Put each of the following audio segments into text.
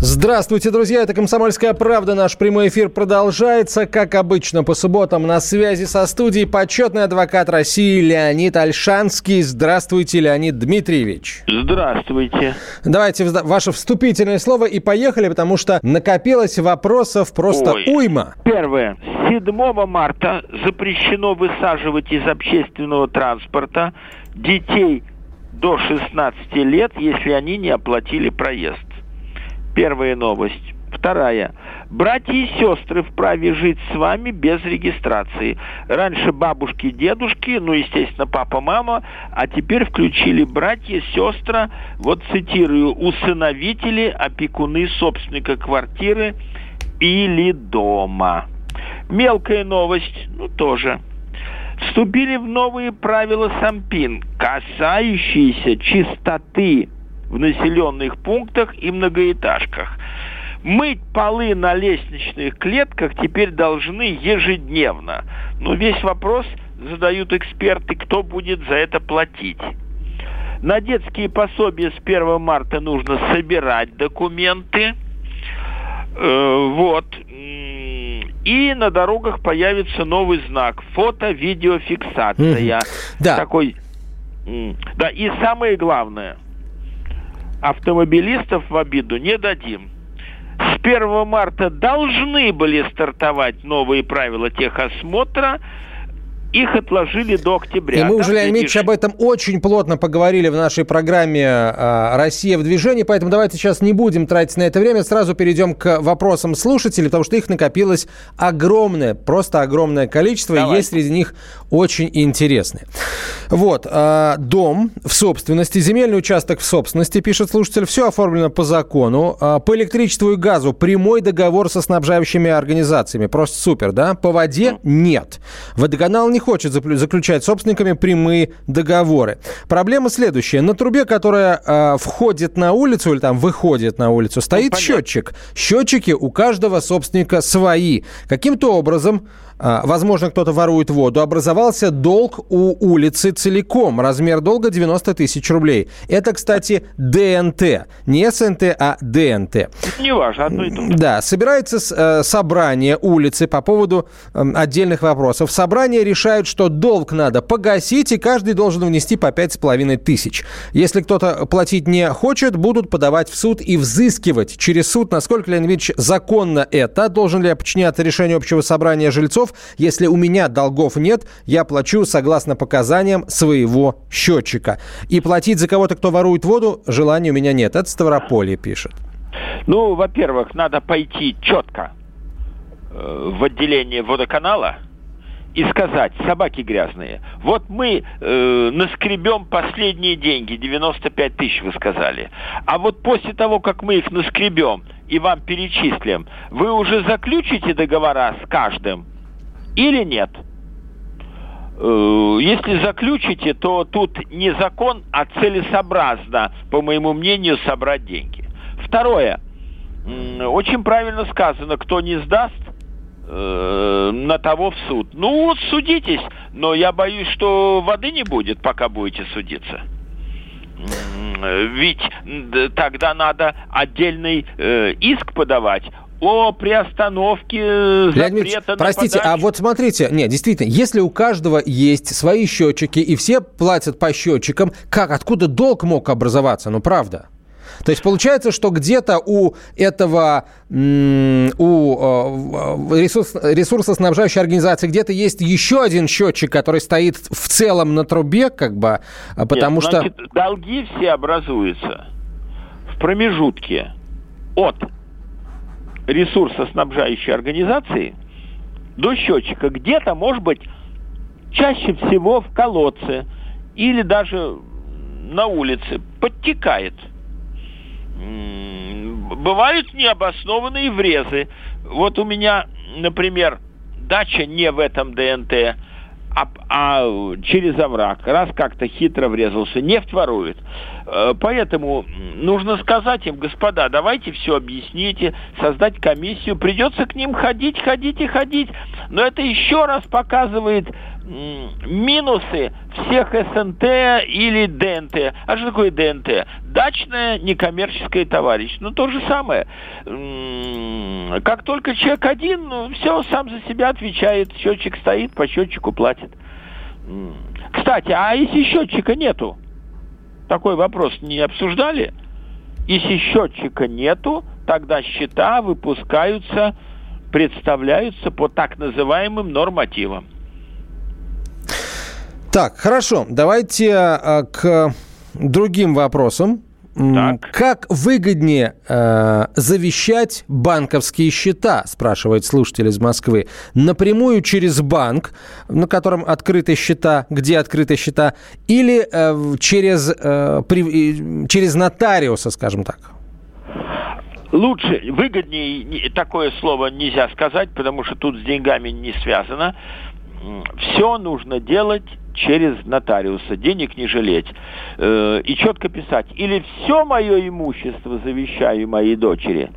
Здравствуйте, друзья! Это «Комсомольская правда». Наш прямой эфир продолжается. Как обычно, по субботам на связи со студией почетный адвокат России Леонид Альшанский. Здравствуйте, Леонид Дмитриевич. Здравствуйте. Давайте ваше вступительное слово и поехали, потому что накопилось вопросов просто Ой. уйма. Первое. С 7 марта запрещено высаживать из общественного транспорта детей до 16 лет, если они не оплатили проезд. Первая новость. Вторая. Братья и сестры вправе жить с вами без регистрации. Раньше бабушки, дедушки, ну, естественно, папа, мама, а теперь включили братья, сестра, вот цитирую, усыновители, опекуны собственника квартиры или дома. Мелкая новость, ну, тоже. Вступили в новые правила СамПин, касающиеся чистоты в населенных пунктах и многоэтажках. Мыть полы на лестничных клетках теперь должны ежедневно. Но весь вопрос задают эксперты, кто будет за это платить. На детские пособия с 1 марта нужно собирать документы. Э, вот. И на дорогах появится новый знак фото-видеофиксация. Да. Такой. Да, и самое главное, автомобилистов в обиду не дадим. С 1 марта должны были стартовать новые правила техосмотра, их отложили до октября. И мы уже, Леонид Ильич, об этом очень плотно поговорили в нашей программе а, «Россия в движении», поэтому давайте сейчас не будем тратить на это время, сразу перейдем к вопросам слушателей, потому что их накопилось огромное, просто огромное количество, и Давай. есть среди них очень интересные. Вот, а, дом в собственности, земельный участок в собственности, пишет слушатель, все оформлено по закону, А, по электричеству и газу прямой договор со снабжающими организациями, просто супер, да? По воде нет. Водоканал не хочет заключать с собственниками прямые договоры. Проблема следующая. На трубе, которая а, входит на улицу или там выходит на улицу, стоит понятно. счетчик. Счетчики у каждого собственника свои. Каким-то образом, а, возможно, кто-то ворует воду, образовался долг у улицы целиком. Размер долга 90 тысяч рублей. Это, кстати, ДНТ. Не СНТ, а ДНТ. Неважно, одно и то же. Да, собирается э, собрание улицы по поводу эм, отдельных вопросов. Собрание решают, что долг надо погасить, и каждый должен внести по пять с половиной тысяч. Если кто-то платить не хочет, будут подавать в суд и взыскивать через суд, насколько, Леонид Ильич, законно это. Должен ли я подчиняться решению общего собрания жильцов? Если у меня долгов нет, я плачу согласно показаниям своего счетчика. И платить за кого-то, кто ворует воду, желания у меня нет. Это Ставрополье пишет. Ну, во-первых, надо пойти четко э, в отделение водоканала и сказать, собаки грязные, вот мы э, наскребем последние деньги, 95 тысяч вы сказали, а вот после того, как мы их наскребем и вам перечислим, вы уже заключите договора с каждым или нет? Э, Если заключите, то тут не закон, а целесообразно, по моему мнению, собрать деньги. Второе. Очень правильно сказано, кто не сдаст, э, на того в суд. Ну, вот судитесь, но я боюсь, что воды не будет, пока будете судиться. М, Ведь тогда надо отдельный э, иск подавать о приостановке э, Леонид запрета на простите, а подачу. вот смотрите, нет, действительно, если у каждого есть свои счетчики, и все платят по счетчикам, как, откуда долг мог образоваться? Ну, правда. То есть получается, что где-то у этого, у э, ресурс, ресурсоснабжающей организации где-то есть еще один счетчик, который стоит в целом на трубе, как бы, а потому Нет, что... значит, долги все образуются в промежутке от ресурсоснабжающей организации до счетчика. Где-то, может быть, чаще всего в колодце или даже на улице подтекает. Бывают необоснованные врезы. Вот у меня, например, дача не в этом ДНТ, а, а через овраг. Раз как-то хитро врезался, нефть ворует. Э, поэтому нужно сказать им, господа, давайте все объясните, создать комиссию. Придется к ним ходить, ходить и ходить. Но это еще раз показывает минусы всех СНТ или ДНТ. А что такое ДНТ? Дачное некоммерческое товарищество. Ну, то же самое. Как только человек один, ну, все, сам за себя отвечает. Счетчик стоит, по счетчику платит. Кстати, а если счетчика нету? Такой вопрос не обсуждали? Если счетчика нету, тогда счета выпускаются, представляются по так называемым нормативам. Так, хорошо. Давайте э, к другим вопросам. Так. Как выгоднее э, завещать банковские счета, спрашивает слушатель из Москвы, напрямую через банк, на котором открыты счета, где открыты счета, или э, через, э, при, через нотариуса, скажем так? Лучше, выгоднее такое слово нельзя сказать, потому что тут с деньгами не связано. Все нужно делать через нотариуса, денег не жалеть. Э, и четко писать, или все мое имущество завещаю моей дочери,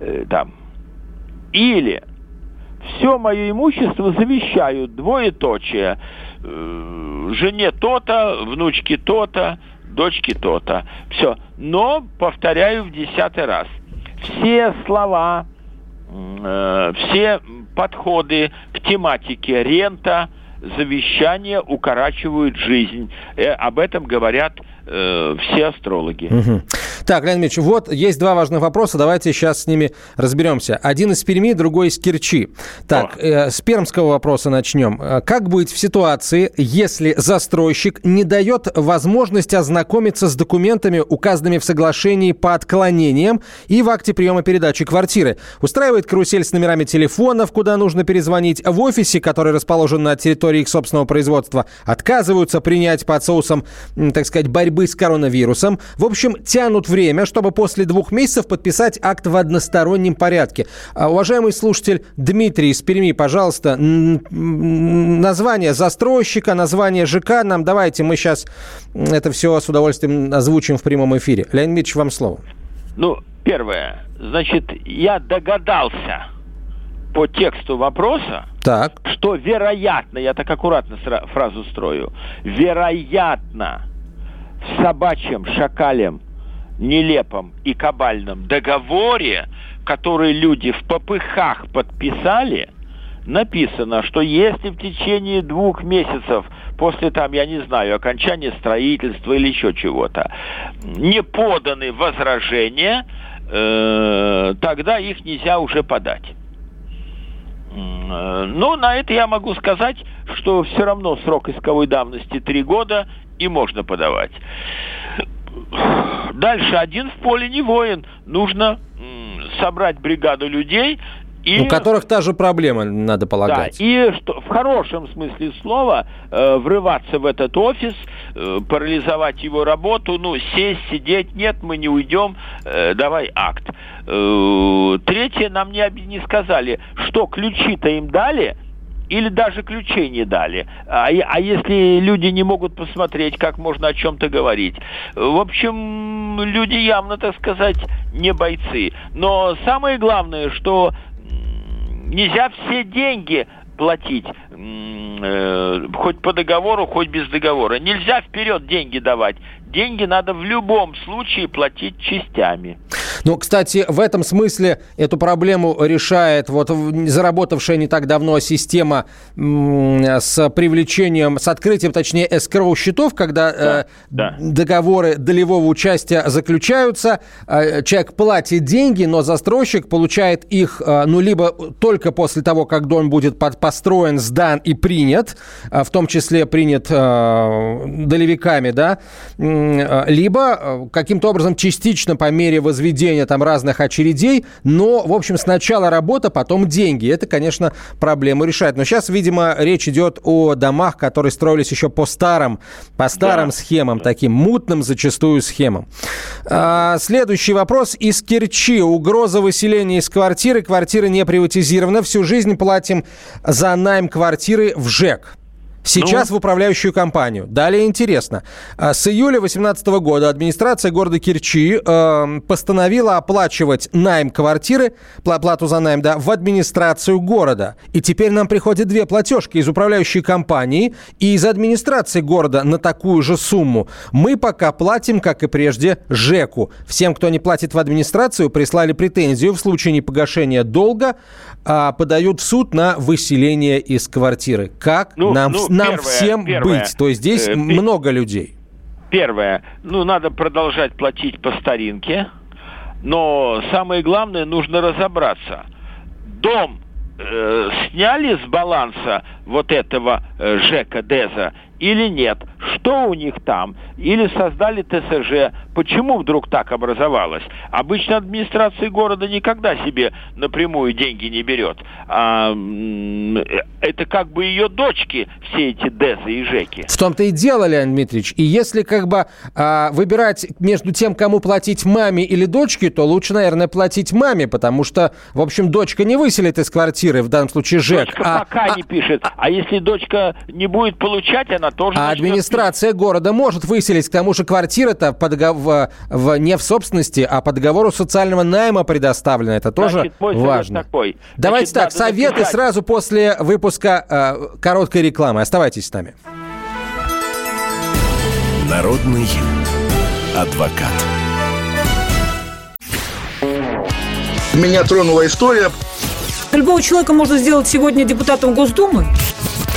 э, там, или все мое имущество завещаю, двоеточие, э, жене то-то, внучке то-то, дочке то-то. Все. Но, повторяю в десятый раз, все слова, э, все подходы к тематике рента, завещания укорачивают жизнь. Э, об этом говорят э, все астрологи. Угу. Так, Леонид Ильич, вот есть два важных вопроса, давайте сейчас с ними разберемся. Один из Перми, другой из Керчи. Так, э, с пермского вопроса начнем. Э, как быть в ситуации, если застройщик не дает возможность ознакомиться с документами, указанными в соглашении по отклонениям и в акте приема передачи квартиры? Устраивает карусель с номерами телефонов, куда нужно перезвонить, в офисе, который расположен на территории их собственного производства, отказываются принять под соусом, так сказать, борьбы с коронавирусом. В общем, тянут время, чтобы после двух месяцев подписать акт в одностороннем порядке. А, уважаемый слушатель Дмитрий из Перми, пожалуйста, название застройщика, название ЖК нам давайте, мы сейчас это все с удовольствием озвучим в прямом эфире. Леонид Ильич, вам слово. Ну, первое, значит, я догадался по тексту вопроса, так. что вероятно, я так аккуратно фразу строю, вероятно, в собачьем, шакалем, нелепом и кабальном договоре, который люди в попыхах подписали, написано, что если в течение двух месяцев после там, я не знаю, окончания строительства или еще чего-то, не поданы возражения, э, тогда их нельзя уже подать. Э, ну, на это я могу сказать, что все равно срок исковой давности три года, и можно подавать. Дальше один в поле не воин. Нужно собрать бригаду людей, и, У которых та же проблема, надо полагать. Да, и что, в хорошем смысле слова э, врываться в этот офис, э, парализовать его работу, ну, сесть, сидеть, нет, мы не уйдем, э, давай акт. Э, третье, нам не, не сказали, что ключи-то им дали – или даже ключей не дали. А, а если люди не могут посмотреть, как можно о чем-то говорить? В общем, люди явно, так сказать, не бойцы. Но самое главное, что нельзя все деньги платить, э, хоть по договору, хоть без договора. Нельзя вперед деньги давать. Деньги надо в любом случае платить частями. Ну, кстати, в этом смысле эту проблему решает вот заработавшая не так давно система с привлечением, с открытием, точнее, эскроу счетов, когда да, э, да. договоры долевого участия заключаются, э, человек платит деньги, но застройщик получает их, э, ну, либо только после того, как дом будет под, построен, сдан и принят, э, в том числе принят э, долевиками, да, либо каким-то образом частично по мере возведения там разных очередей, но, в общем, сначала работа, потом деньги. Это, конечно, проблему решает. Но сейчас, видимо, речь идет о домах, которые строились еще по старым, по старым да. схемам, таким мутным зачастую схемам. А, следующий вопрос из Керчи. Угроза выселения из квартиры. Квартира не приватизирована. Всю жизнь платим за найм квартиры в ЖЭК. Сейчас ну... в управляющую компанию. Далее интересно. А, с июля 2018 года администрация города Керчи э, постановила оплачивать найм квартиры, плату за найм, да, в администрацию города. И теперь нам приходят две платежки из управляющей компании и из администрации города на такую же сумму. Мы пока платим, как и прежде, ЖЭКу. Всем, кто не платит в администрацию, прислали претензию. В случае непогашения долга э, подают в суд на выселение из квартиры. Как ну, нам ну, нам первое, всем первое, быть? То есть здесь э, много людей. Первое. Ну, надо продолжать платить по старинке. Но самое главное, нужно разобраться. Дом э, сняли с баланса вот этого э, ЖЭКа ДЭЗа или нет? Что у них там? Или создали ТСЖ? Почему вдруг так образовалось? Обычно администрация города никогда себе напрямую деньги не берет. А, это как бы ее дочки, все эти ДЭЗы и ЖЭКи. В том-то и дело, Леонид Дмитриевич. И если как бы а, выбирать между тем, кому платить маме или дочке, то лучше, наверное, платить маме, потому что, в общем, дочка не выселит из квартиры, в данном случае ЖЭК. Дочка а, пока а, не пишет. А если дочка не будет получать, она тоже... А администрация писать. города может выселить. К тому же квартира-то по в, в, не в собственности, а по договору социального найма предоставлена. Это тоже Значит, мой важно. Такой. Давайте Значит, так, советы написать. сразу после выпуска э, короткой рекламы. Оставайтесь с нами. Народный адвокат. Меня тронула история. Любого человека можно сделать сегодня депутатом Госдумы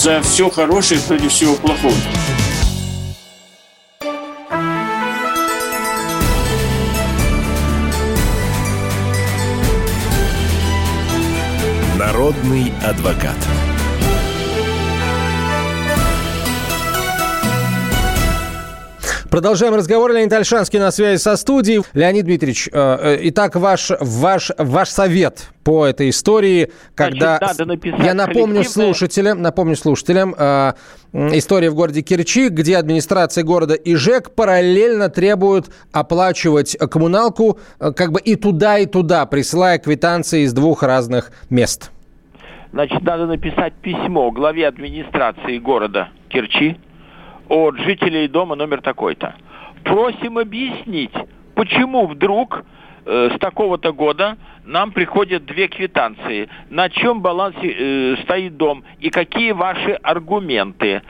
За все хорошее против всего плохого. Народный адвокат. Продолжаем разговор. Леонид Альшанский на связи со студией. Леонид Дмитриевич, э, э, итак, ваш, ваш, ваш совет по этой истории, когда... Значит, Я напомню слушателям, напомню слушателям, э, история в городе Керчи, где администрация города и ЖЭК параллельно требуют оплачивать коммуналку э, как бы и туда, и туда, присылая квитанции из двух разных мест. Значит, надо написать письмо главе администрации города Керчи, от жителей дома номер такой-то. Просим объяснить, почему вдруг э, с такого-то года нам приходят две квитанции. На чем балансе э, стоит дом и какие ваши аргументы.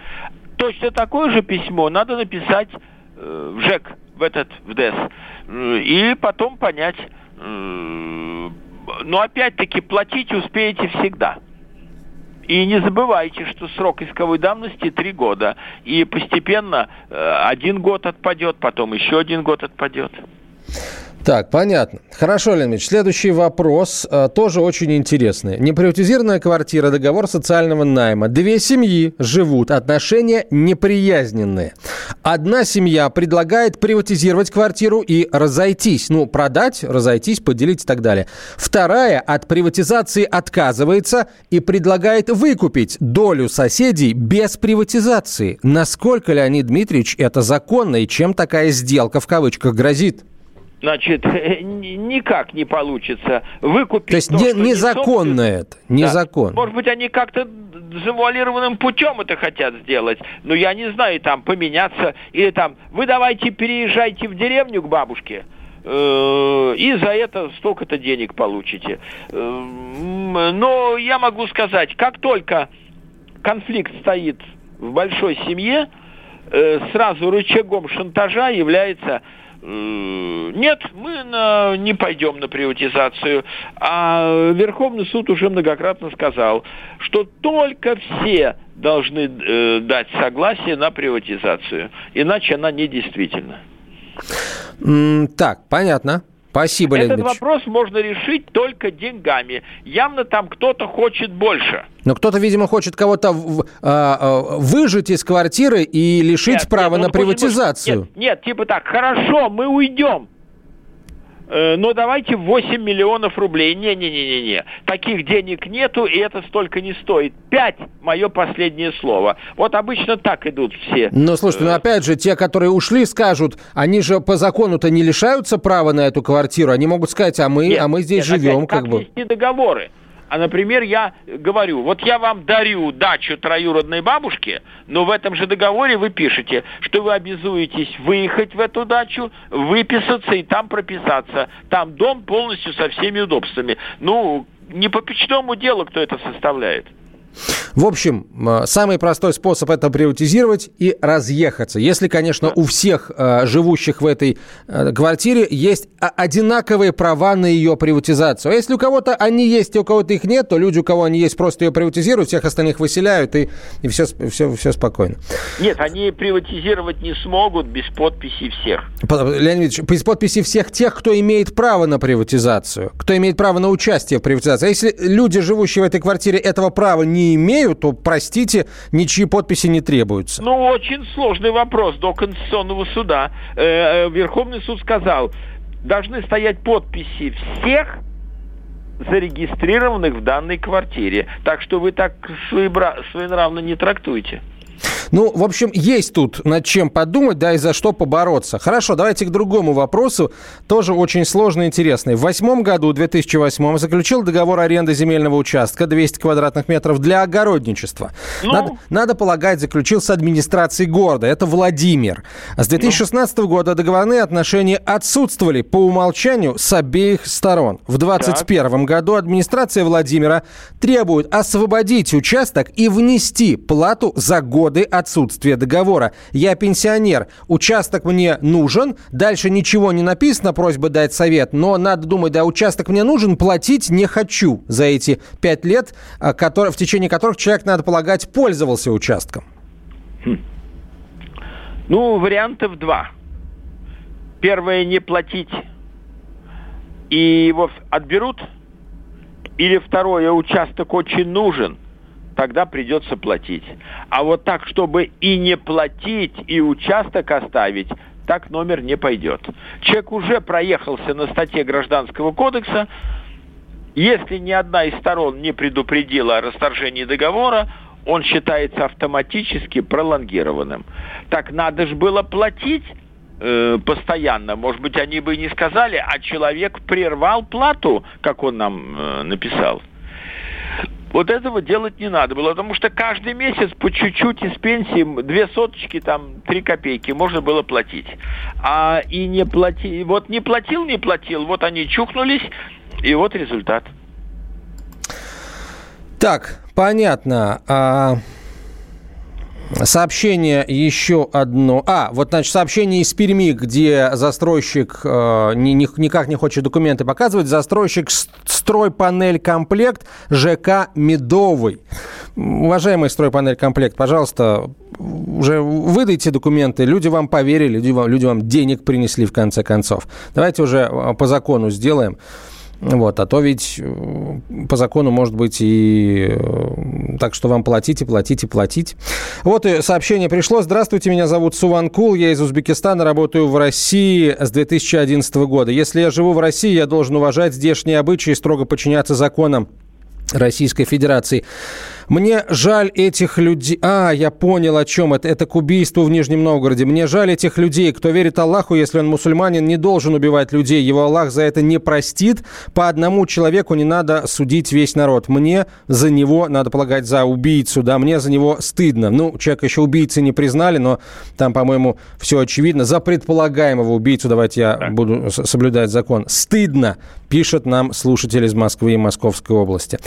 Точно такое же письмо надо написать э, в ЖЭК, в этот, в ДЭС, э, и потом понять. Э, но опять-таки платить успеете всегда. И не забывайте, что срок исковой давности три года. И постепенно э, один год отпадет, потом еще один год отпадет. Так, понятно. Хорошо, Леонид Следующий вопрос э, тоже очень интересный. Неприватизированная квартира, договор социального найма. Две семьи живут, отношения неприязненные. Одна семья предлагает приватизировать квартиру и разойтись. Ну, продать, разойтись, поделить и так далее. Вторая от приватизации отказывается и предлагает выкупить долю соседей без приватизации. Насколько, Леонид Дмитриевич, это законно и чем такая сделка в кавычках грозит? Значит, никак не получится выкупить. То есть то, не, незаконно это, незаконно. Да. Может быть, они как-то завуалированным путем это хотят сделать, но я не знаю, там поменяться или там, вы давайте переезжайте в деревню к бабушке, э, и за это столько-то денег получите. Э, но я могу сказать, как только конфликт стоит в большой семье, э, сразу рычагом шантажа является нет, мы на, не пойдем на приватизацию. А Верховный суд уже многократно сказал, что только все должны э, дать согласие на приватизацию, иначе она недействительна. Так, понятно. Спасибо, Этот Леонид Ильич. вопрос можно решить только деньгами. Явно там кто-то хочет больше. Но кто-то, видимо, хочет кого-то а, а, выжить из квартиры и лишить Нет, права нет, на он хочет- приватизацию. Нет, нет, типа так, хорошо, мы уйдем. Э, Но давайте 8 миллионов рублей. Не-не-не-не-не. Таких денег нету, и это столько не стоит. 5 – мое последнее слово. Вот обычно так идут все. Но слушайте, ну опять же, те, которые ушли, скажут, они же по закону-то не лишаются права на эту квартиру. Они могут сказать, а мы, Нет, а мы здесь нет, живем, опять, как, как бы. договоры? А, например, я говорю, вот я вам дарю дачу троюродной бабушке, но в этом же договоре вы пишете, что вы обязуетесь выехать в эту дачу, выписаться и там прописаться. Там дом полностью со всеми удобствами. Ну, не по печному делу кто это составляет. В общем, э, самый простой способ это приватизировать и разъехаться. Если, конечно, у всех э, живущих в этой э, квартире есть одинаковые права на ее приватизацию. А если у кого-то они есть, и у кого-то их нет, то люди, у кого они есть, просто ее приватизируют, всех остальных выселяют, и, и все, все, все спокойно. Нет, они приватизировать не смогут без подписи всех. Леонид Ильич, без подписи всех тех, кто имеет право на приватизацию, кто имеет право на участие в приватизации. А если люди, живущие в этой квартире, этого права не имеют, то, простите, ничьи подписи не требуются. Ну, очень сложный вопрос до Конституционного суда. Э, э, Верховный суд сказал, должны стоять подписи всех зарегистрированных в данной квартире. Так что вы так своенравно не трактуете. Ну, в общем, есть тут над чем подумать, да, и за что побороться. Хорошо, давайте к другому вопросу, тоже очень сложный и интересный. В восьмом году, 2008 заключил договор аренды земельного участка 200 квадратных метров для огородничества. Ну? Надо, надо полагать, заключил с администрацией города. Это Владимир. А с 2016 года договорные отношения отсутствовали по умолчанию с обеих сторон. В 2021 году администрация Владимира требует освободить участок и внести плату за годы отсутствия договора. Я пенсионер, участок мне нужен, дальше ничего не написано, просьба дать совет, но надо думать, да, участок мне нужен, платить не хочу за эти пять лет, а, в течение которых человек, надо полагать, пользовался участком. Ну, вариантов два. Первое, не платить, и его отберут. Или второе, участок очень нужен, тогда придется платить. А вот так, чтобы и не платить, и участок оставить, так номер не пойдет. Человек уже проехался на статье Гражданского кодекса. Если ни одна из сторон не предупредила о расторжении договора, он считается автоматически пролонгированным. Так надо же было платить э, постоянно. Может быть, они бы и не сказали, а человек прервал плату, как он нам э, написал. Вот этого делать не надо было, потому что каждый месяц по чуть-чуть из пенсии, две соточки, там, три копейки можно было платить. А и не плати, вот не платил, не платил, вот они чухнулись, и вот результат. Так, понятно. А, Сообщение еще одно. А, вот, значит, сообщение из Перми, где застройщик э, ни- ни- никак не хочет документы показывать. Застройщик стройпанель комплект ЖК Медовый. Уважаемый стройпанель комплект, пожалуйста, уже выдайте документы. Люди вам поверили, люди вам, люди вам денег принесли в конце концов. Давайте уже э, по закону сделаем. Вот, а то ведь э, по закону может быть и э, так, что вам платите, платите, платить. Вот и сообщение пришло. Здравствуйте, меня зовут Суванкул, я из Узбекистана, работаю в России с 2011 года. Если я живу в России, я должен уважать здешние обычаи и строго подчиняться законам Российской Федерации. Мне жаль этих людей... А, я понял, о чем это. Это к убийству в Нижнем Новгороде. Мне жаль этих людей. Кто верит Аллаху, если он мусульманин, не должен убивать людей. Его Аллах за это не простит. По одному человеку не надо судить весь народ. Мне за него, надо полагать, за убийцу, да, мне за него стыдно. Ну, человека еще убийцы не признали, но там, по-моему, все очевидно. За предполагаемого убийцу, давайте я буду с- соблюдать закон. Стыдно, пишет нам слушатель из Москвы и Московской области.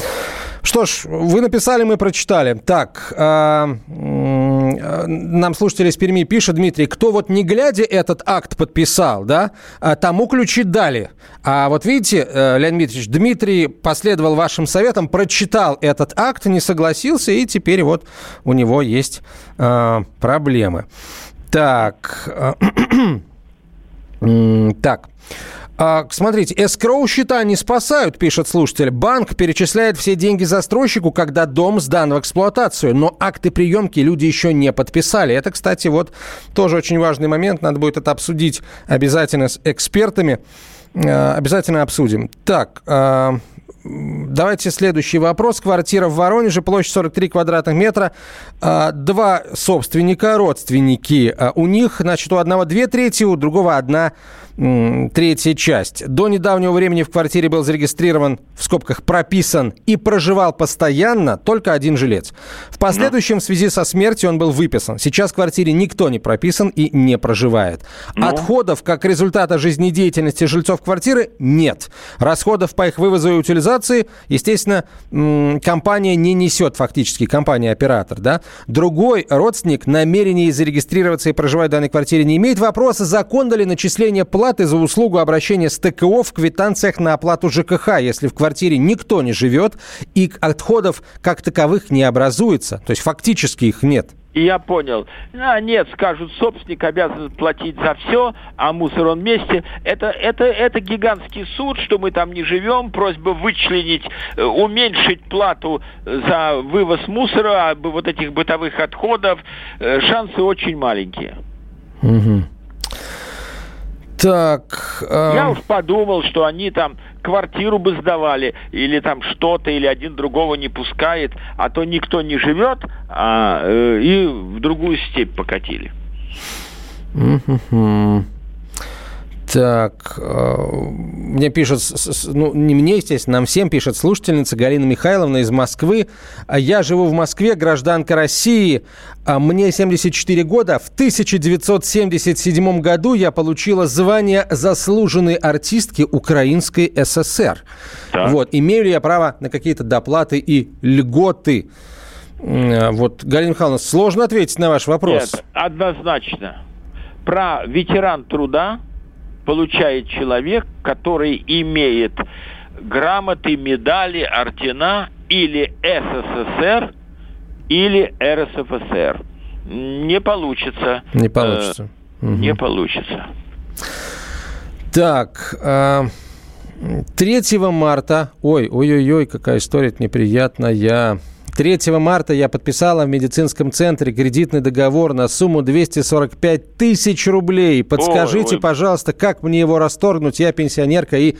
Что ж, вы написали, мы прочитали. Так, а, м, нам слушатель из Перми пишет, Дмитрий, кто вот не глядя этот акт подписал, да, а тому ключи дали. А вот видите, э, Леонид Дмитриевич, Дмитрий последовал вашим советам, прочитал этот акт, не согласился, и теперь вот у него есть проблемы. Так, э, так. А, смотрите, эскроу счета не спасают, пишет слушатель. Банк перечисляет все деньги застройщику, когда дом сдан в эксплуатацию, но акты приемки люди еще не подписали. Это, кстати, вот тоже очень важный момент. Надо будет это обсудить обязательно с экспертами. А, обязательно обсудим. Так, а, Давайте следующий вопрос. Квартира в Воронеже, площадь 43 квадратных метра. Два собственника, родственники. У них, значит, у одного две трети, у другого одна третья часть. До недавнего времени в квартире был зарегистрирован, в скобках, прописан и проживал постоянно только один жилец. В последующем, в связи со смертью, он был выписан. Сейчас в квартире никто не прописан и не проживает. Ну? Отходов, как результата жизнедеятельности жильцов квартиры, нет. Расходов по их вывозу и утилизации, естественно, компания не несет фактически, компания-оператор. Да? Другой родственник намерения зарегистрироваться и проживать в данной квартире не имеет. Вопроса, законно ли начисление платы платы за услугу обращения с ТКО в квитанциях на оплату ЖКХ, если в квартире никто не живет и отходов как таковых не образуется. То есть фактически их нет. Я понял. А, нет, скажут, собственник обязан платить за все, а мусор он вместе. Это, это, это гигантский суд, что мы там не живем. Просьба вычленить, э, уменьшить плату за вывоз мусора, а, вот этих бытовых отходов. Э, шансы очень маленькие. Угу. Так. Э... Я уж подумал, что они там квартиру бы сдавали, или там что-то, или один другого не пускает, а то никто не живет, а, э, и в другую степь покатили. Mm-hmm. Так, э, мне пишет, ну, не мне, естественно, нам всем пишет слушательница Галина Михайловна из Москвы. «А я живу в Москве, гражданка России. А мне 74 года. В 1977 году я получила звание заслуженной артистки Украинской ССР. Так. Вот, имею ли я право на какие-то доплаты и льготы? Э, вот, Галина Михайловна, сложно ответить на ваш вопрос. Нет, однозначно. Про ветеран труда получает человек, который имеет грамоты, медали, ордена или СССР, или РСФСР. Не получится. Не получится. Э, угу. Не получится. Так, э, 3 марта, ой, ой-ой-ой, какая история неприятная. 3 марта я подписала в медицинском центре кредитный договор на сумму 245 тысяч рублей. Подскажите, ой, ой. пожалуйста, как мне его расторгнуть? Я пенсионерка и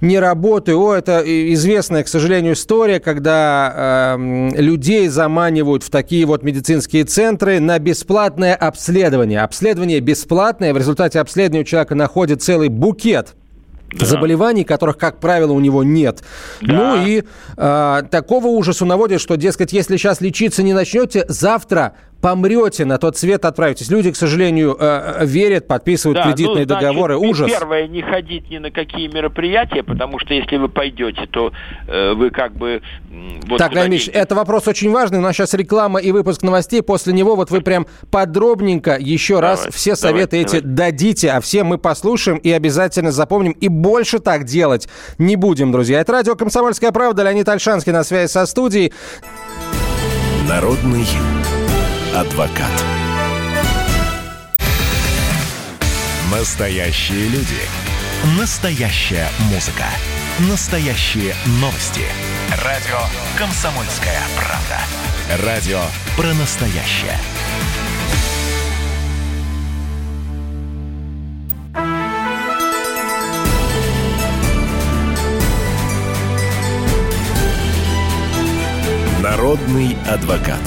не работаю. О, это известная, к сожалению, история, когда э, людей заманивают в такие вот медицинские центры на бесплатное обследование. Обследование бесплатное. В результате обследования у человека находит целый букет да. заболеваний, которых, как правило, у него нет. Да. Ну и э, такого ужасу наводит, что, дескать, если сейчас лечиться не начнете, завтра помрете, на тот свет отправитесь. Люди, к сожалению, э, э, верят, подписывают да, кредитные ну, значит, договоры. Ужас. Первое, не ходить ни на какие мероприятия, потому что если вы пойдете, то э, вы как бы... Вот так, Леонид это вопрос очень важный. У нас сейчас реклама и выпуск новостей. После него вот вы прям подробненько еще давай, раз все советы давай, эти давай. дадите, а все мы послушаем и обязательно запомним. И больше так делать не будем, друзья. Это радио «Комсомольская правда». Леонид Альшанский на связи со студией. Народный адвокат. Настоящие люди. Настоящая музыка. Настоящие новости. Радио «Комсомольская правда». Радио про настоящее. Народный адвокат.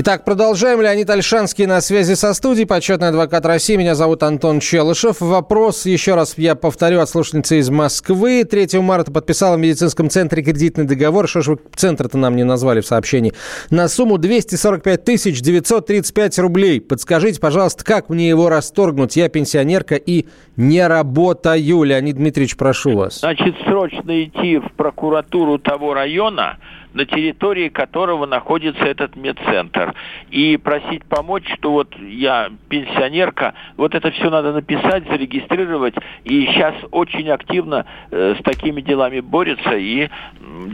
Итак, продолжаем. Леонид Альшанский на связи со студией, почетный адвокат России. Меня зовут Антон Челышев. Вопрос, еще раз я повторю, от слушательницы из Москвы. 3 марта подписала в медицинском центре кредитный договор. Что ж вы центр-то нам не назвали в сообщении? На сумму 245 тысяч 935 рублей. Подскажите, пожалуйста, как мне его расторгнуть? Я пенсионерка и не работаю. Леонид Дмитриевич, прошу вас. Значит, срочно идти в прокуратуру того района, на территории которого находится этот медцентр. И просить помочь, что вот я пенсионерка, вот это все надо написать, зарегистрировать. И сейчас очень активно э, с такими делами борются и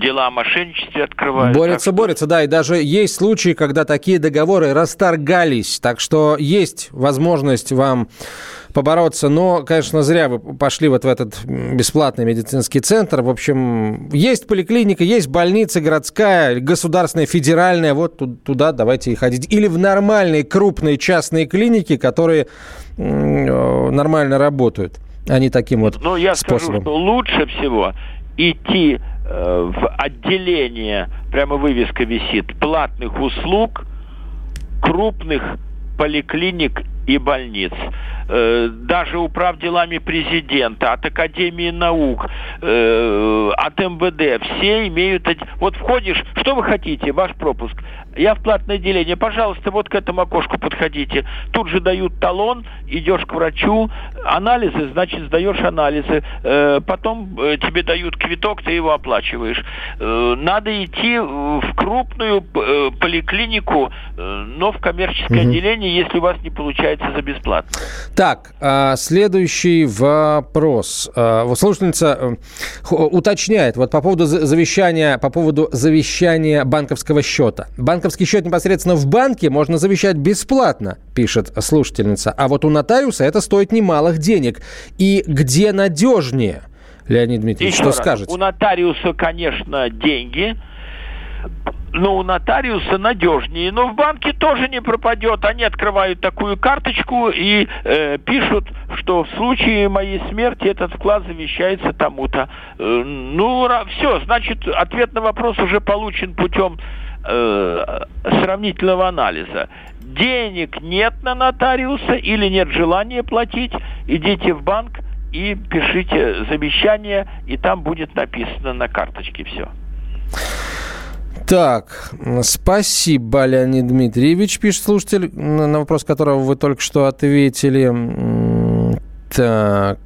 дела о мошенничестве открывают. Борются, что... борются, да. И даже есть случаи, когда такие договоры расторгались. Так что есть возможность вам побороться. Но, конечно, зря вы пошли вот в этот бесплатный медицинский центр. В общем, есть поликлиника, есть больница городская, государственная, федеральная. Вот туда давайте и ходить. Или в нормальные крупные частные клиники, которые э, нормально работают, а не таким вот Ну, я способом. скажу, что лучше всего идти э, в отделение, прямо вывеска висит, платных услуг крупных поликлиник и больниц. Э, даже управ делами президента, от Академии наук, э, от МВД, все имеют... Вот входишь, что вы хотите, ваш пропуск? Я в платное отделение, пожалуйста, вот к этому окошку подходите. Тут же дают талон, идешь к врачу, анализы, значит, сдаешь анализы. Э, потом тебе дают квиток, ты его оплачиваешь. Надо идти в крупную поликлинику, но в коммерческое угу. отделение, если у вас не получается за бесплатно. Так, а, следующий вопрос. А, слушательница э, уточняет вот по поводу завещания, по поводу завещания банковского счета. Банковский счет непосредственно в банке можно завещать бесплатно, пишет слушательница. А вот у нотариуса это стоит немалых денег. И где надежнее? Леонид Дмитриевич, Еще что раз, скажете? У нотариуса, конечно, деньги – но у нотариуса надежнее. Но в банке тоже не пропадет. Они открывают такую карточку и э, пишут, что в случае моей смерти этот вклад завещается тому-то. Э, ну, все, значит, ответ на вопрос уже получен путем э, сравнительного анализа. Денег нет на нотариуса или нет желания платить, идите в банк и пишите завещание, и там будет написано на карточке все. Так, спасибо, Леонид Дмитриевич, пишет слушатель, на вопрос которого вы только что ответили. Так,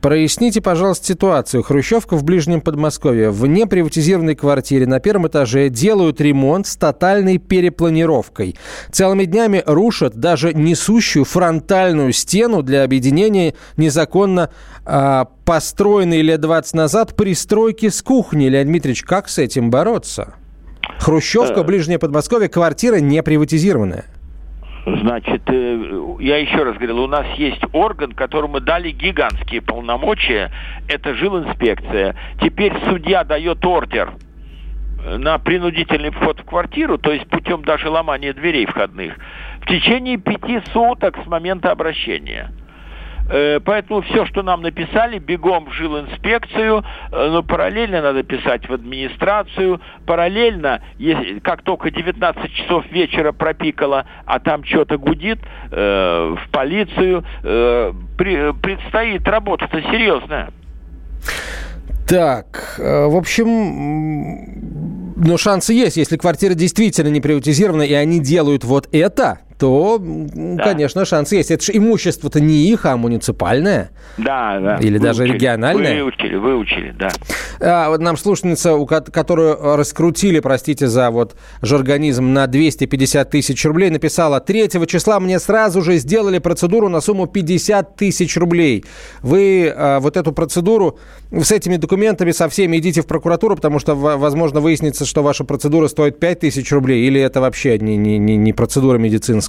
Проясните, пожалуйста, ситуацию. Хрущевка в Ближнем Подмосковье. В неприватизированной квартире на первом этаже делают ремонт с тотальной перепланировкой. Целыми днями рушат даже несущую фронтальную стену для объединения незаконно э, построенной лет 20 назад пристройки с кухни. Леонид Дмитриевич, как с этим бороться? Хрущевка, э. Ближнее Подмосковье, квартира не приватизированная. Значит, э, я еще раз говорил, у нас есть орган, которому дали гигантские полномочия, это жилинспекция. Теперь судья дает ордер на принудительный вход в квартиру, то есть путем даже ломания дверей входных, в течение пяти суток с момента обращения. Э, поэтому все, что нам написали, бегом в жилинспекцию, э, но параллельно надо писать в администрацию, параллельно, как только 19 часов вечера пропикало, а там что-то гудит, э, в полицию, предстоит работа-то серьезная. Так, в общем, но шансы есть. Если квартира действительно не приватизирована, и они делают вот это, то, да. конечно, шанс есть. Это же имущество-то не их, а муниципальное. Да, да. Или выучили, даже региональное. Выучили, выучили, да. А, вот нам слушательница, которую раскрутили, простите за вот жаргонизм, на 250 тысяч рублей, написала, 3 числа мне сразу же сделали процедуру на сумму 50 тысяч рублей. Вы а, вот эту процедуру с этими документами со всеми идите в прокуратуру, потому что, возможно, выяснится, что ваша процедура стоит 5 тысяч рублей, или это вообще не, не, не процедура медицинская.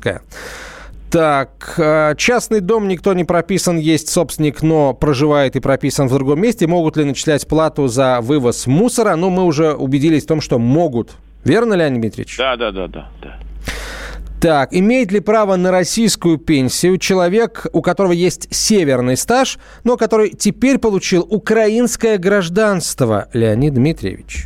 Так, э, частный дом никто не прописан, есть собственник, но проживает и прописан в другом месте. Могут ли начислять плату за вывоз мусора? Ну, мы уже убедились в том, что могут. Верно, Леонид Дмитриевич? Да, да, да, да. да. Так, имеет ли право на российскую пенсию человек, у которого есть северный стаж, но который теперь получил украинское гражданство, Леонид Дмитриевич?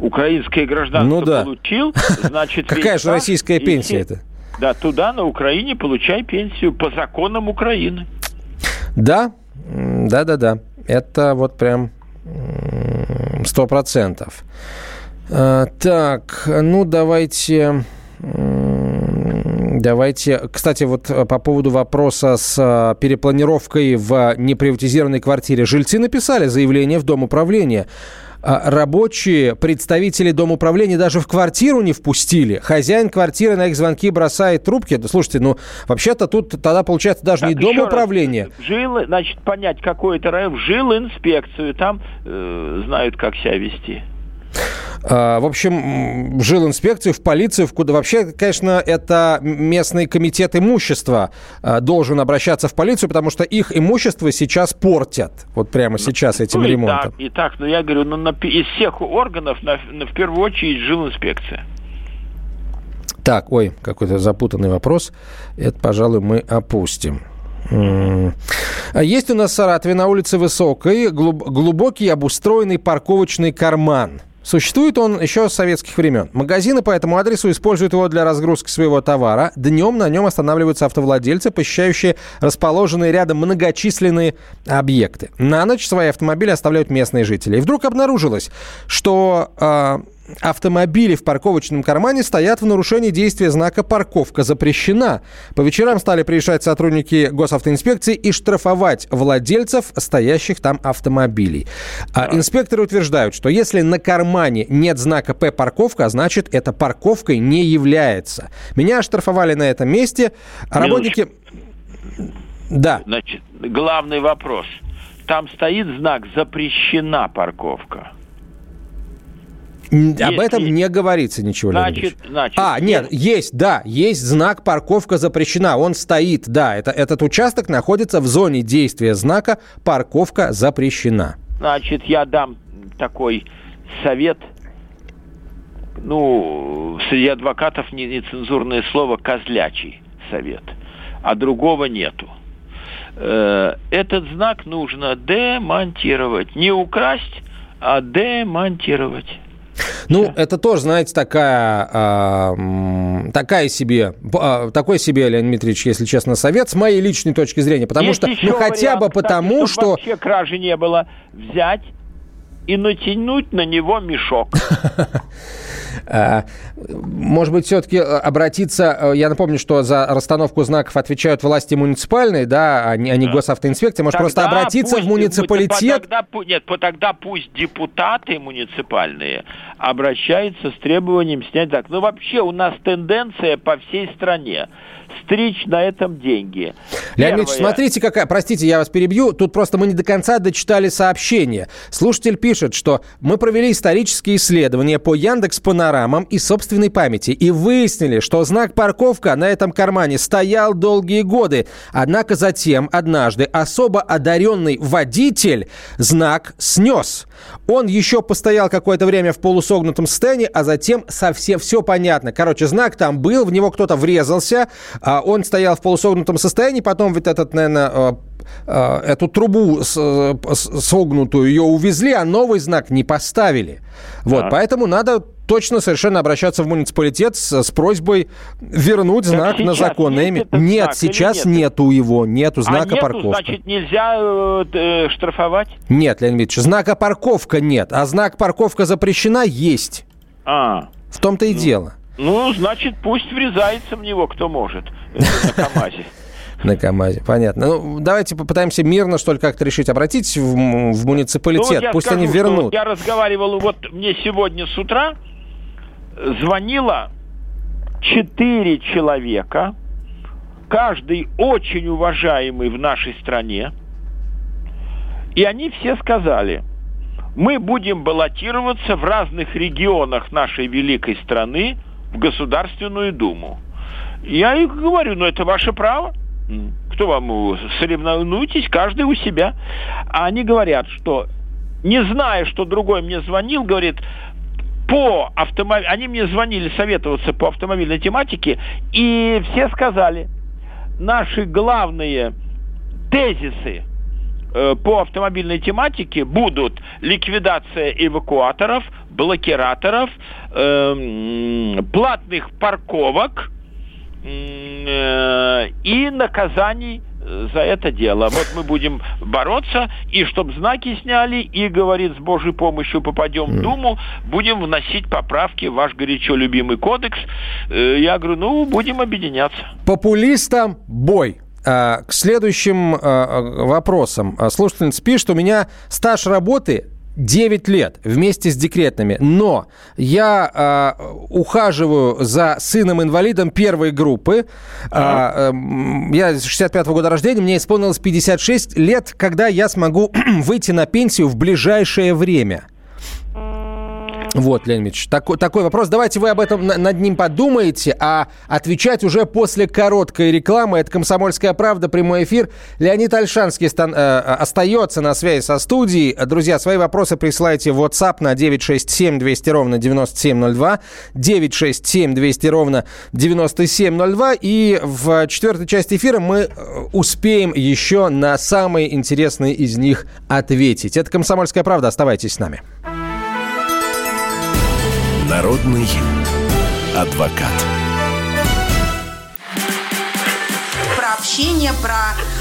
украинское гражданство Ну да. получил, значит... Какая же российская пенсия это? Да, туда, на Украине, получай пенсию по законам Украины. Да, м, да-да-да. Это вот прям сто процентов. А, Так, ну давайте... Давайте, кстати, вот э, по поводу вопроса с э, перепланировкой в неприватизированной квартире. Жильцы написали заявление в Дом управления. А Рабочие, представители Дома управления даже в квартиру не впустили. Хозяин квартиры на их звонки бросает трубки. Да, слушайте, ну вообще-то тут тогда получается даже не Так, Дом еще раз. управления. Жил, значит, понять, какой это район, жил инспекцию, там э, знают, как себя вести. А, В общем, жил инспекцию, в полицию, в куда... Вообще, конечно, это местный комитет имущества а, должен обращаться в полицию, потому что их имущество сейчас портят. Вот прямо сейчас этим ну, и ремонтом. так, и так, но я говорю, ну, на из всех органов, на, на- в первую очередь, жил инспекция. Так, ой, какой-то запутанный вопрос. Это, пожалуй, мы опустим. А Есть у нас в Саратове на улице Высокой глуб- глубокий обустроенный парковочный карман. Существует он еще с советских времен. Магазины по этому адресу используют его для разгрузки своего товара. Днем на нем останавливаются автовладельцы, посещающие расположенные рядом многочисленные объекты. На ночь свои автомобили оставляют местные жители. И вдруг обнаружилось, что а, автомобили в парковочном кармане стоят в нарушении действия знака «Парковка запрещена». По вечерам стали приезжать сотрудники госавтоинспекции и штрафовать владельцев стоящих там автомобилей. А инспекторы утверждают, что если на кармане нет знака «П парковка», значит, это парковкой не является. Меня оштрафовали на этом месте. А работники... Да. Значит, главный вопрос. Там стоит знак «Запрещена парковка». М, Об этом не говорится ничего, Значит, значит, А, нет, есть, да, есть знак «Парковка запрещена». Он стоит, да, это, этот участок находится в зоне действия знака «Парковка запрещена». Значит, я дам такой совет. Ну, среди адвокатов не- нецензурное слово «козлячий совет», а другого нету. Э, Этот знак нужно демонтировать. Не украсть, а демонтировать. Ну, это тоже, знаете, такая, а, такая себе, а, такой себе, Леонид Дмитриевич, если честно, совет с моей личной точки зрения. Потому Есть что, ну, хотя вариант, бы кстати, потому, чтобы что... вообще кражи не было. Взять и натянуть на него мешок. А, Может быть, все-таки обратиться... э, Я напомню, что за расстановку знаков отвечают власти муниципальные, да, а не, а не госавтоинспекция. Может, просто Тогда обратиться пусть- в муниципалитет? Тогда, нет, тогда пусть депутаты муниципальные обращаются с требованием снять так. Ну, вообще, у нас тенденция по всей стране стричь на этом деньги. Леонид Первое. смотрите, какая... Простите, я вас перебью. Тут просто мы не до конца дочитали сообщение. Слушатель пишет, что мы провели исторические исследования по Яндекс Панорамам и собственной памяти и выяснили, что знак парковка на этом кармане стоял долгие годы. Однако затем, однажды, особо одаренный водитель знак снес. Он еще постоял какое-то время в полусогнутом состоянии, а затем совсем все понятно. Короче, знак там был, в него кто-то врезался, он стоял в полусогнутом состоянии, потом вот этот, наверное, эту трубу э, согнутую ее увезли, а новый знак не поставили. Вот, Так. поэтому надо точно совершенно обращаться в муниципалитет с, с просьбой вернуть Так знак на законное имя. Нет, сейчас нет? нету его, нету а знака нету, парковка. значит, нельзя э, э, штрафовать? Нет, Леонид Ильич, знака парковка нет, а знак парковка запрещена есть. А, В том-то и дело. Ну, значит, пусть врезается в него, кто может. На КамАЗе. На КАМАЗе, понятно. Ну, давайте попытаемся мирно, что ли, как-то решить. Обратитесь в, в Ну, муниципалитет, я пусть скажу, они вернут. Я разговаривал, вот мне сегодня с утра звонило четыре человека, каждый очень уважаемый в нашей стране, и они все сказали, мы будем баллотироваться в разных регионах нашей великой страны в Государственную Думу. Я и говорю, ну это ваше право. Кто вам э, соревнуйтесь, каждый у себя. А они говорят, что не зная, что другой мне звонил, говорит, по автомобилю, они мне звонили советоваться по автомобильной тематике, и все сказали, наши главные тезисы по автомобильной тематике будут ликвидация эвакуаторов, блокираторов, э, платных парковок э, и наказаний за это дело. Вот мы будем бороться, и чтобы знаки сняли, и, говорит, с Божьей помощью попадем в Думу, будем вносить поправки в ваш горячо любимый кодекс. Э, я говорю, ну, будем объединяться. Популистам бой. А, к следующим а, а, вопросам. Слушательница пишет, у меня стаж работы 9 лет вместе с декретными. Но я э, ухаживаю за сыном-инвалидом первой группы. Э, э, я 65-го года рождения, мне исполнилось 56 лет, когда я смогу выйти на пенсию в ближайшее время. Вот, Леонид Ильич, такой, такой вопрос. Давайте вы об этом над ним подумаете, а отвечать уже после короткой рекламы. Это «Комсомольская правда», прямой эфир. Леонид Альшанский стан, э, остается на связи со студией. Друзья, свои вопросы присылайте в WhatsApp на 967 200 ровно 9702, 967 200 ровно 9702. И в четвертой части эфира мы э, успеем еще на самые интересные из них ответить. Это «Комсомольская правда». Оставайтесь с нами. Народный адвокат. Про общение, про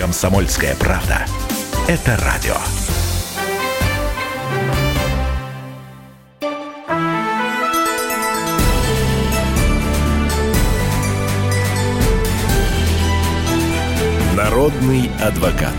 Комсомольская правда. Это радио. Народный адвокат.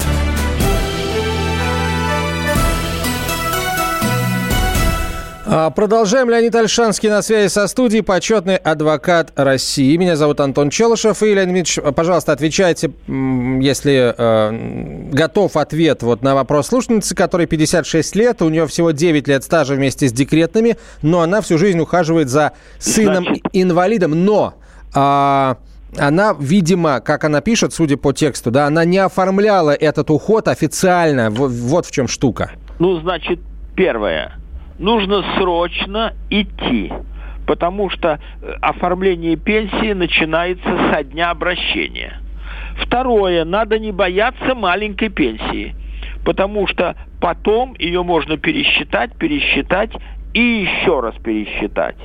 Продолжаем. Леонид Альшанский на связи со студией, почетный адвокат России. Меня зовут Антон Челышев. И, Леонид Ильич, пожалуйста, отвечайте, если э, готов ответ вот на вопрос слушательницы, которой 56 лет, у нее всего 9 лет стажа вместе с декретными, но она всю жизнь ухаживает за сыном-инвалидом. Но... Э, она, видимо, как она пишет, судя по тексту, да, она не оформляла этот уход официально. Вот, вот в чем штука. Ну, значит, первое нужно срочно идти, потому что э, оформление пенсии начинается со дня обращения. Второе, надо не бояться маленькой пенсии, потому что потом ее можно пересчитать, пересчитать и еще раз пересчитать.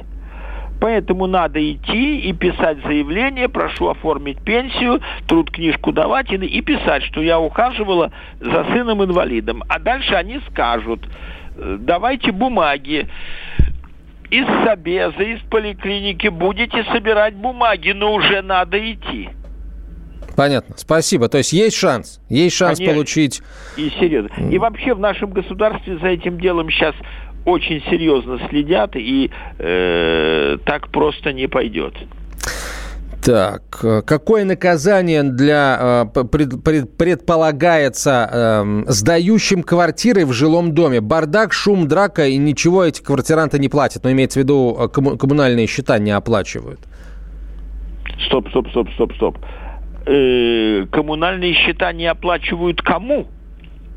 Поэтому надо идти и писать заявление, прошу оформить пенсию, труд книжку давать и, и писать, что я ухаживала за сыном-инвалидом. А дальше они скажут, давайте бумаги из Собеза, из поликлиники будете собирать бумаги, но уже надо идти. Понятно. Спасибо. То есть есть шанс, есть шанс Конечно. получить. И серьезно. И вообще в нашем государстве за этим делом сейчас очень серьезно следят, и э, так просто не пойдет. Так, э, какое наказание для э, пред, пред, предполагается э, сдающим квартиры в жилом доме? Бардак, шум, драка и ничего эти квартиранты не платят. Но имеется в виду э, комму, коммунальные счета не оплачивают. Стоп, стоп, стоп, стоп, стоп. Э, коммунальные счета не оплачивают кому?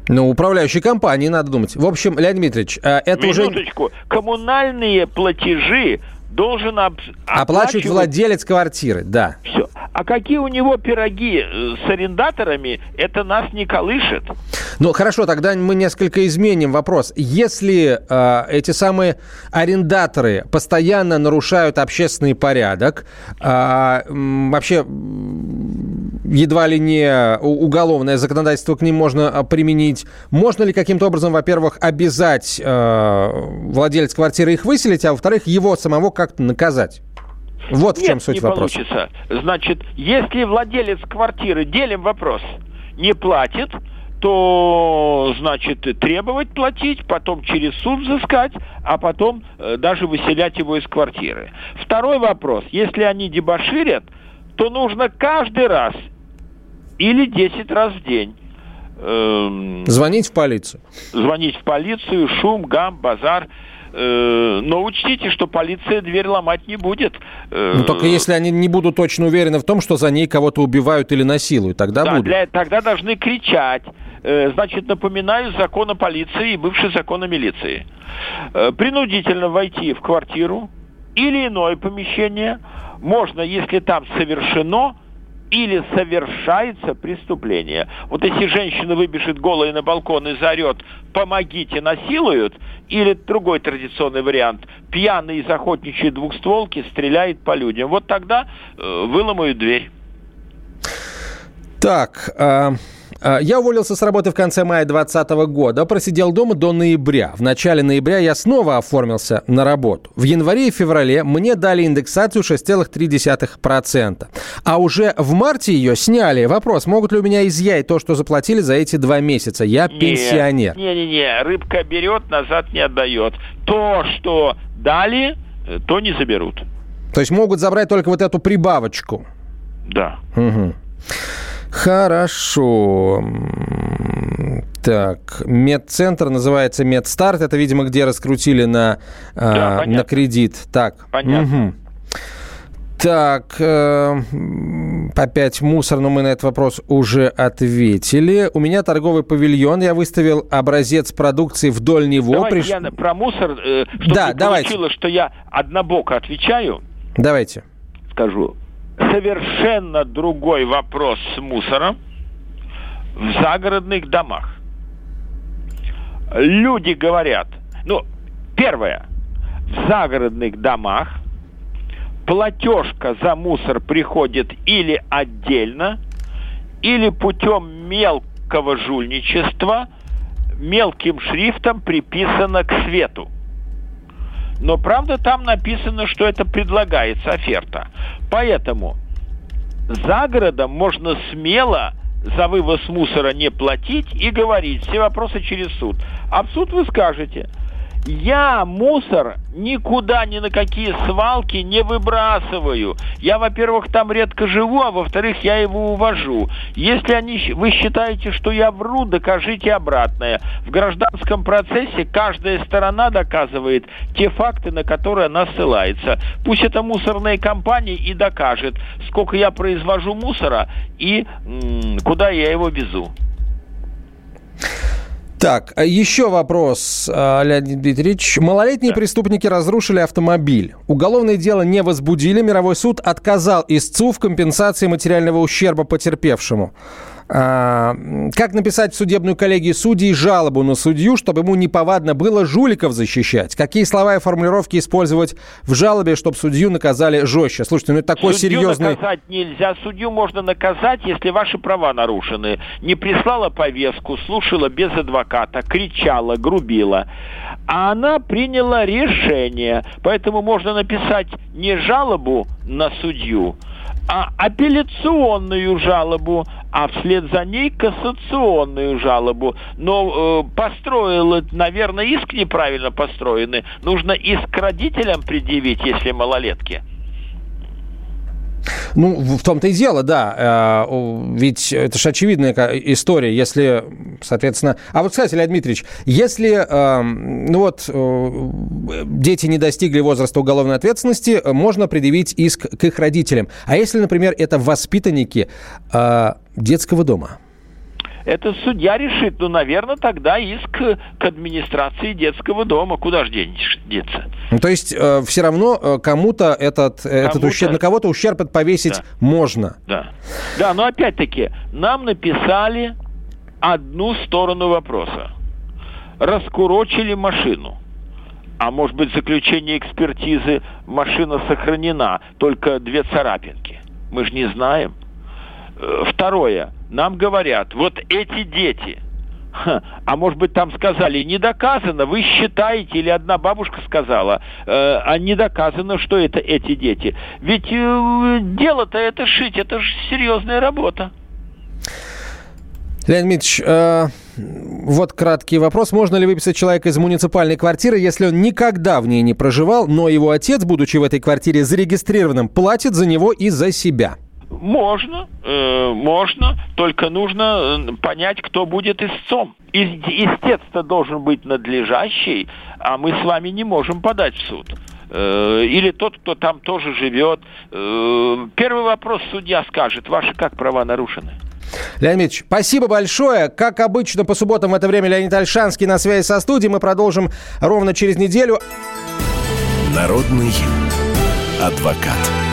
Ну, управляющей компании, надо думать. В общем, Леонид Дмитриевич, это Минуточку. уже... Коммунальные платежи должен об... оплачивать владелец квартиры, да. Все. А какие у него пироги э, с арендаторами, это нас не колышет. Ну, хорошо, тогда мы несколько изменим вопрос. Если э, эти самые арендаторы постоянно нарушают общественный порядок, э, вообще едва ли не уголовное законодательство к ним можно а, применить, можно ли каким-то образом, во-первых, обязать э, владельца квартиры их выселить, а во-вторых, его самого как-то наказать? Вот Нет, в чем суть не вопроса. получится. Значит, если владелец квартиры, делим вопрос, не платит, то, значит, требовать платить, потом через суд взыскать, а потом э, даже выселять его из квартиры. Второй вопрос. Если они дебоширят, то нужно каждый раз или 10 раз в день эм, Звонить в полицию. звонить в полицию, шум, гам, базар. Э, Но учтите, что полиция дверь ломать не будет. Э, Ну, только если они не будут точно уверены в том, что за ней кого-то убивают или насилуют, тогда Да, будут. для- тогда должны кричать. Э, Значит, напоминаю закон о полиции и бывший закон о милиции. Принудительно войти в квартиру или иное помещение можно, если там совершено или совершается преступление. Вот если женщина выбежит голая на балкон и заорет «помогите, насилуют», или другой традиционный вариант «пьяный из охотничьей двухстволки стреляет по людям», вот тогда э, выломают дверь. Так, а, я уволился с работы в конце мая 2020 года, просидел дома до ноября. В начале ноября я снова оформился на работу. В январе и феврале мне дали индексацию 6,3%. А уже в марте ее сняли. Вопрос, могут ли у меня изъять то, что заплатили за эти два месяца? Я пенсионер. Не-не-не, рыбка берет, назад не отдает. То, что дали, э, то не заберут. То есть могут забрать только вот эту прибавочку. Да. Мгм. Хорошо. Так, медцентр называется Медстарт. Это, видимо, где раскрутили на, а, Да, понятно. на кредит. Так. Понятно. мгм. Так, э, опять мусор, но мы на этот вопрос уже ответили. У меня торговый павильон, я выставил образец продукции вдоль него. Давайте Приш- я про мусор, э, чтобы Да, не давайте. получилось, что я однобоко отвечаю, Давайте. скажу. Совершенно другой вопрос с мусором в загородных домах. Люди говорят, ну, первое, в загородных домах платежка за мусор приходит или отдельно, или путем мелкого жульничества мелким шрифтом приписано к свету. Но правда там написано, что это предлагается оферта. Поэтому за городом можно смело за вывоз мусора не платить и говорить все вопросы через суд. А в суд вы скажете, я мусор никуда, ни на какие свалки не выбрасываю. Я, во-первых, там редко живу, а во-вторых, я его увожу. Если они, вы считаете, что я вру, докажите обратное. В гражданском процессе каждая сторона доказывает те факты, на которые она ссылается. Пусть это мусорная компания и докажет, сколько я произвожу мусора и м, куда я его везу. Так, а еще вопрос, а, Леонид Дмитриевич. Малолетние преступники разрушили автомобиль. Уголовное дело не возбудили. Мировой суд отказал истцу в компенсации материального ущерба потерпевшему. А, как написать в судебную коллегию судей жалобу на судью, чтобы ему неповадно было жуликов защищать? Какие слова и формулировки использовать в жалобе, чтобы судью наказали жестче? Слушайте, ну это такой Судью серьезный... наказать нельзя. Судью можно наказать, если ваши права нарушены. Не прислала повестку, слушала без адвоката, кричала, грубила. А она приняла решение. Поэтому можно написать не жалобу на судью, а апелляционную жалобу, а вслед за ней кассационную жалобу. Но э, построил, наверное, иск неправильно построенный. Нужно иск родителям предъявить, если малолетки. Ну, в том-то и дело, да. Э, Ведь это же очевидная история, если, соответственно... А вот, кстати, Леонид Дмитриевич, если, э, ну вот, э, дети не достигли возраста уголовной ответственности, э, можно предъявить иск к их родителям. А если, например, это воспитанники детского дома? Это судья решит. Ну, наверное, тогда иск к администрации детского дома. Куда же деться? Ну, то есть все равно э, кому-то этот, э, этот ущерб, на кого-то ущерб повесить Да. можно. Да. Да, но опять-таки, нам написали одну сторону вопроса. Раскурочили машину. А может быть, заключение экспертизы машина сохранена, только две царапинки. Мы же не знаем. Э, Второе. Нам говорят, вот эти дети, а может быть там сказали, не доказано, вы считаете, или одна бабушка сказала, э, а не доказано, что это эти дети. Ведь э, дело-то это шить, это же серьезная работа. Леонид Дмитриевич, э, вот краткий вопрос. Можно ли выписать человека из муниципальной квартиры, если он никогда в ней не проживал, но его отец, будучи в этой квартире зарегистрированным, платит за него и за себя? Можно, э, можно, только нужно э, понять, кто будет истцом. Истец-то должен быть надлежащий, а мы с вами не можем подать в суд. Э, или тот, кто там тоже живет. Э, первый вопрос судья скажет, ваши как права нарушены? Леонид Ильич, спасибо большое. Как обычно, по субботам в это время Леонид Альшанский на связи со студией. Мы продолжим ровно через неделю. Народный адвокат.